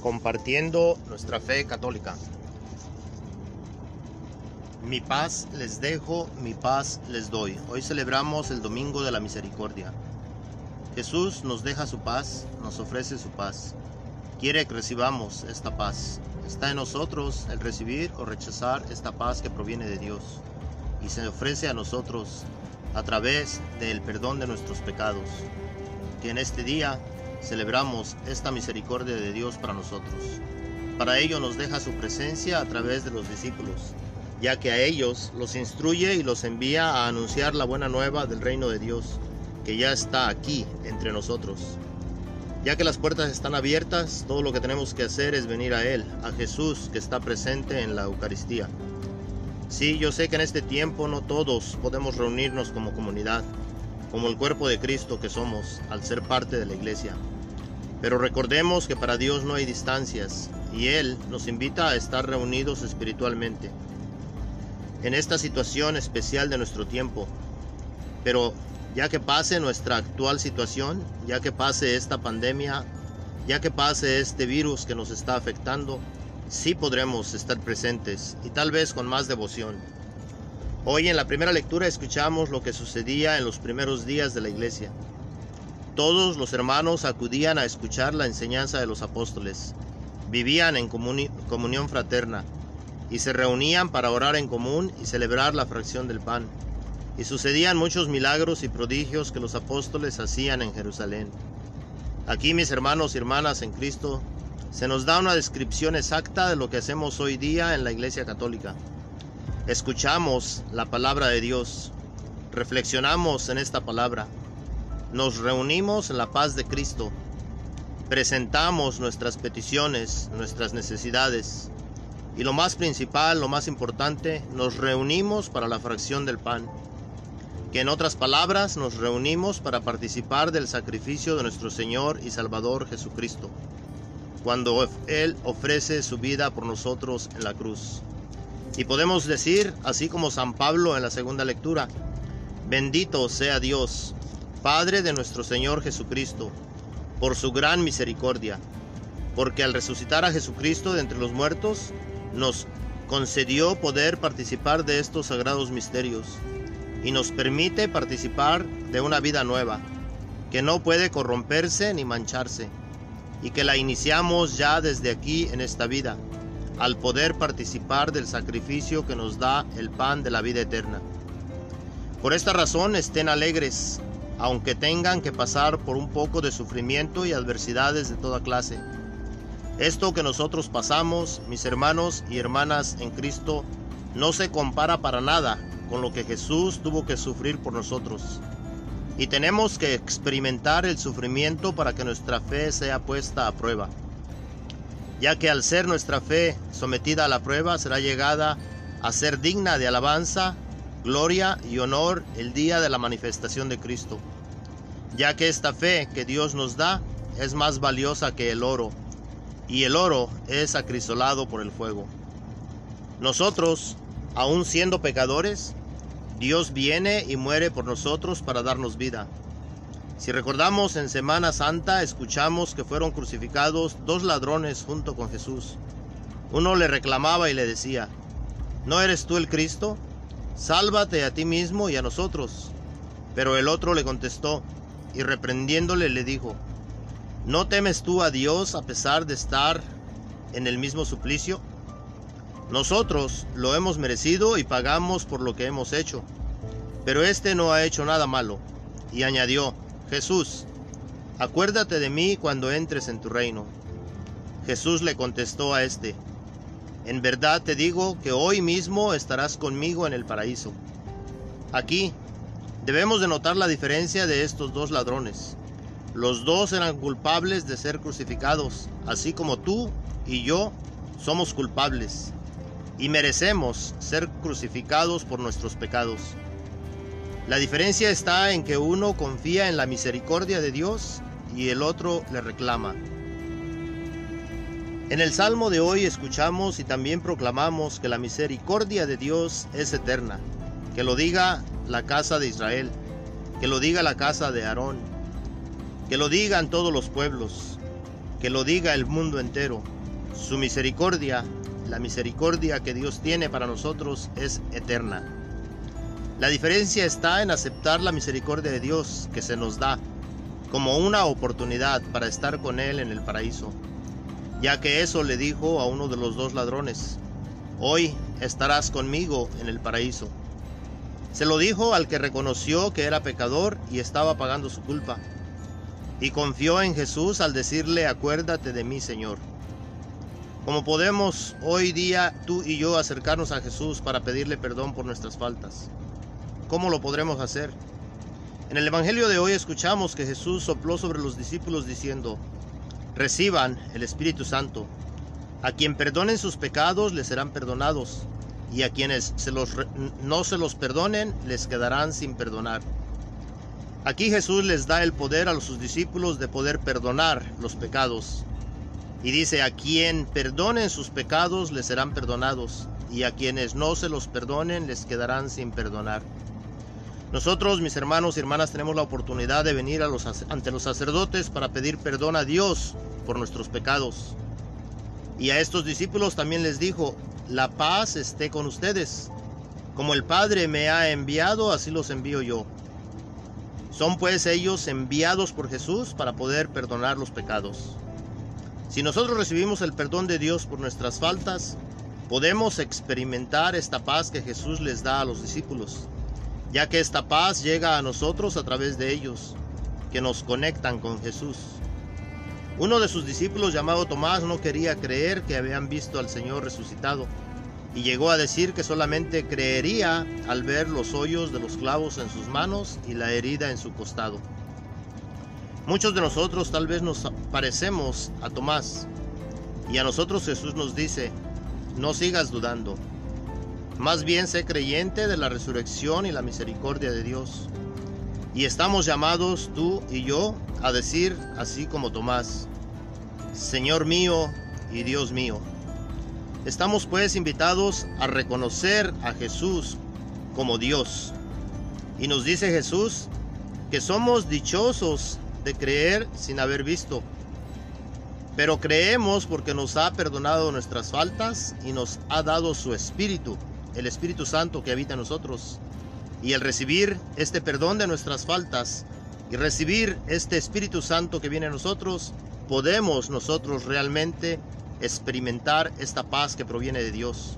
compartiendo nuestra fe católica. Mi paz les dejo, mi paz les doy. Hoy celebramos el Domingo de la Misericordia. Jesús nos deja su paz, nos ofrece su paz. Quiere que recibamos esta paz. Está en nosotros el recibir o rechazar esta paz que proviene de Dios y se ofrece a nosotros a través del perdón de nuestros pecados. Que en este día celebramos esta misericordia de Dios para nosotros. Para ello nos deja su presencia a través de los discípulos, ya que a ellos los instruye y los envía a anunciar la buena nueva del reino de Dios, que ya está aquí entre nosotros. Ya que las puertas están abiertas, todo lo que tenemos que hacer es venir a Él, a Jesús que está presente en la Eucaristía. Sí, yo sé que en este tiempo no todos podemos reunirnos como comunidad, como el cuerpo de Cristo que somos al ser parte de la iglesia. Pero recordemos que para Dios no hay distancias y Él nos invita a estar reunidos espiritualmente. En esta situación especial de nuestro tiempo. Pero ya que pase nuestra actual situación, ya que pase esta pandemia, ya que pase este virus que nos está afectando, sí podremos estar presentes y tal vez con más devoción. Hoy en la primera lectura escuchamos lo que sucedía en los primeros días de la iglesia. Todos los hermanos acudían a escuchar la enseñanza de los apóstoles, vivían en comunión fraterna y se reunían para orar en común y celebrar la fracción del pan. Y sucedían muchos milagros y prodigios que los apóstoles hacían en Jerusalén. Aquí mis hermanos y hermanas en Cristo, se nos da una descripción exacta de lo que hacemos hoy día en la Iglesia Católica. Escuchamos la palabra de Dios, reflexionamos en esta palabra, nos reunimos en la paz de Cristo, presentamos nuestras peticiones, nuestras necesidades y lo más principal, lo más importante, nos reunimos para la fracción del pan. Que en otras palabras, nos reunimos para participar del sacrificio de nuestro Señor y Salvador Jesucristo, cuando Él ofrece su vida por nosotros en la cruz. Y podemos decir, así como San Pablo en la segunda lectura, bendito sea Dios, Padre de nuestro Señor Jesucristo, por su gran misericordia, porque al resucitar a Jesucristo de entre los muertos, nos concedió poder participar de estos sagrados misterios y nos permite participar de una vida nueva, que no puede corromperse ni mancharse, y que la iniciamos ya desde aquí en esta vida al poder participar del sacrificio que nos da el pan de la vida eterna. Por esta razón estén alegres, aunque tengan que pasar por un poco de sufrimiento y adversidades de toda clase. Esto que nosotros pasamos, mis hermanos y hermanas en Cristo, no se compara para nada con lo que Jesús tuvo que sufrir por nosotros. Y tenemos que experimentar el sufrimiento para que nuestra fe sea puesta a prueba ya que al ser nuestra fe sometida a la prueba será llegada a ser digna de alabanza, gloria y honor el día de la manifestación de Cristo, ya que esta fe que Dios nos da es más valiosa que el oro, y el oro es acrisolado por el fuego. Nosotros, aun siendo pecadores, Dios viene y muere por nosotros para darnos vida. Si recordamos en Semana Santa, escuchamos que fueron crucificados dos ladrones junto con Jesús. Uno le reclamaba y le decía, ¿no eres tú el Cristo? Sálvate a ti mismo y a nosotros. Pero el otro le contestó, y reprendiéndole le dijo, ¿no temes tú a Dios a pesar de estar en el mismo suplicio? Nosotros lo hemos merecido y pagamos por lo que hemos hecho, pero éste no ha hecho nada malo. Y añadió, Jesús, acuérdate de mí cuando entres en tu reino. Jesús le contestó a este, en verdad te digo que hoy mismo estarás conmigo en el paraíso. Aquí debemos de notar la diferencia de estos dos ladrones. Los dos eran culpables de ser crucificados, así como tú y yo somos culpables y merecemos ser crucificados por nuestros pecados. La diferencia está en que uno confía en la misericordia de Dios y el otro le reclama. En el Salmo de hoy escuchamos y también proclamamos que la misericordia de Dios es eterna. Que lo diga la casa de Israel, que lo diga la casa de Aarón, que lo digan todos los pueblos. que lo diga el mundo entero. Su misericordia, la misericordia que Dios tiene para nosotros es eterna. La diferencia está en aceptar la misericordia de Dios que se nos da como una oportunidad para estar con Él en el paraíso, ya que eso le dijo a uno de los dos ladrones, hoy estarás conmigo en el paraíso. Se lo dijo al que reconoció que era pecador y estaba pagando su culpa, y confió en Jesús al decirle, acuérdate de mí, Señor. Como podemos hoy día tú y yo acercarnos a Jesús para pedirle perdón por nuestras faltas? ¿Cómo lo podremos hacer? En el Evangelio de hoy escuchamos que Jesús sopló sobre los discípulos diciendo, reciban el Espíritu Santo. A quien perdonen sus pecados les serán perdonados, y a quienes se los, no se los perdonen les quedarán sin perdonar. Aquí Jesús les da el poder a sus discípulos de poder perdonar los pecados. Y dice, a quien perdonen sus pecados les serán perdonados, y a quienes no se los perdonen les quedarán sin perdonar. Nosotros, mis hermanos y hermanas, tenemos la oportunidad de venir los, ante los sacerdotes para pedir perdón a Dios por nuestros pecados. Y a estos discípulos también les dijo, la paz esté con ustedes. Como el Padre me ha enviado, así los envío yo. Son pues ellos enviados por Jesús para poder perdonar los pecados. Si nosotros recibimos el perdón de Dios por nuestras faltas, podemos experimentar esta paz que Jesús les da a los discípulos ya que esta paz llega a nosotros a través de ellos, que nos conectan con Jesús. Uno de sus discípulos llamado Tomás no quería creer que habían visto al Señor resucitado y llegó a decir que solamente creería al ver los hoyos de los clavos en sus manos y la herida en su costado. Muchos de nosotros tal vez nos parecemos a Tomás y a nosotros Jesús nos dice, no sigas dudando, más bien sé creyente de la resurrección y la misericordia de Dios. Y estamos llamados tú y yo a decir, así como Tomás, Señor mío y Dios mío. Estamos pues invitados a reconocer a Jesús como Dios. Y nos dice Jesús que somos dichosos de creer sin haber visto. Pero creemos porque nos ha perdonado nuestras faltas y nos ha dado su espíritu el Espíritu Santo que habita en nosotros. Y el recibir este perdón de nuestras faltas y recibir este Espíritu Santo que viene a nosotros, podemos nosotros realmente experimentar esta paz que proviene de Dios.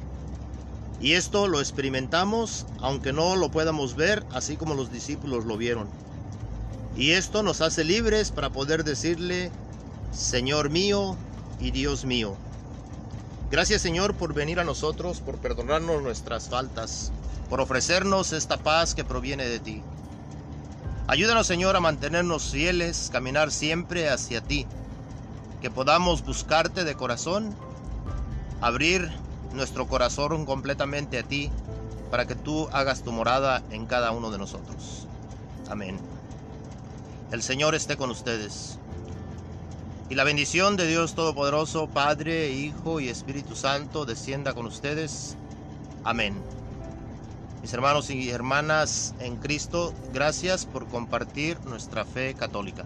Y esto lo experimentamos aunque no lo podamos ver, así como los discípulos lo vieron. Y esto nos hace libres para poder decirle, Señor mío y Dios mío. Gracias Señor por venir a nosotros, por perdonarnos nuestras faltas, por ofrecernos esta paz que proviene de ti. Ayúdanos Señor a mantenernos fieles, caminar siempre hacia ti, que podamos buscarte de corazón, abrir nuestro corazón completamente a ti, para que tú hagas tu morada en cada uno de nosotros. Amén. El Señor esté con ustedes. Y la bendición de Dios Todopoderoso, Padre, Hijo y Espíritu Santo, descienda con ustedes. Amén. Mis hermanos y hermanas en Cristo, gracias por compartir nuestra fe católica.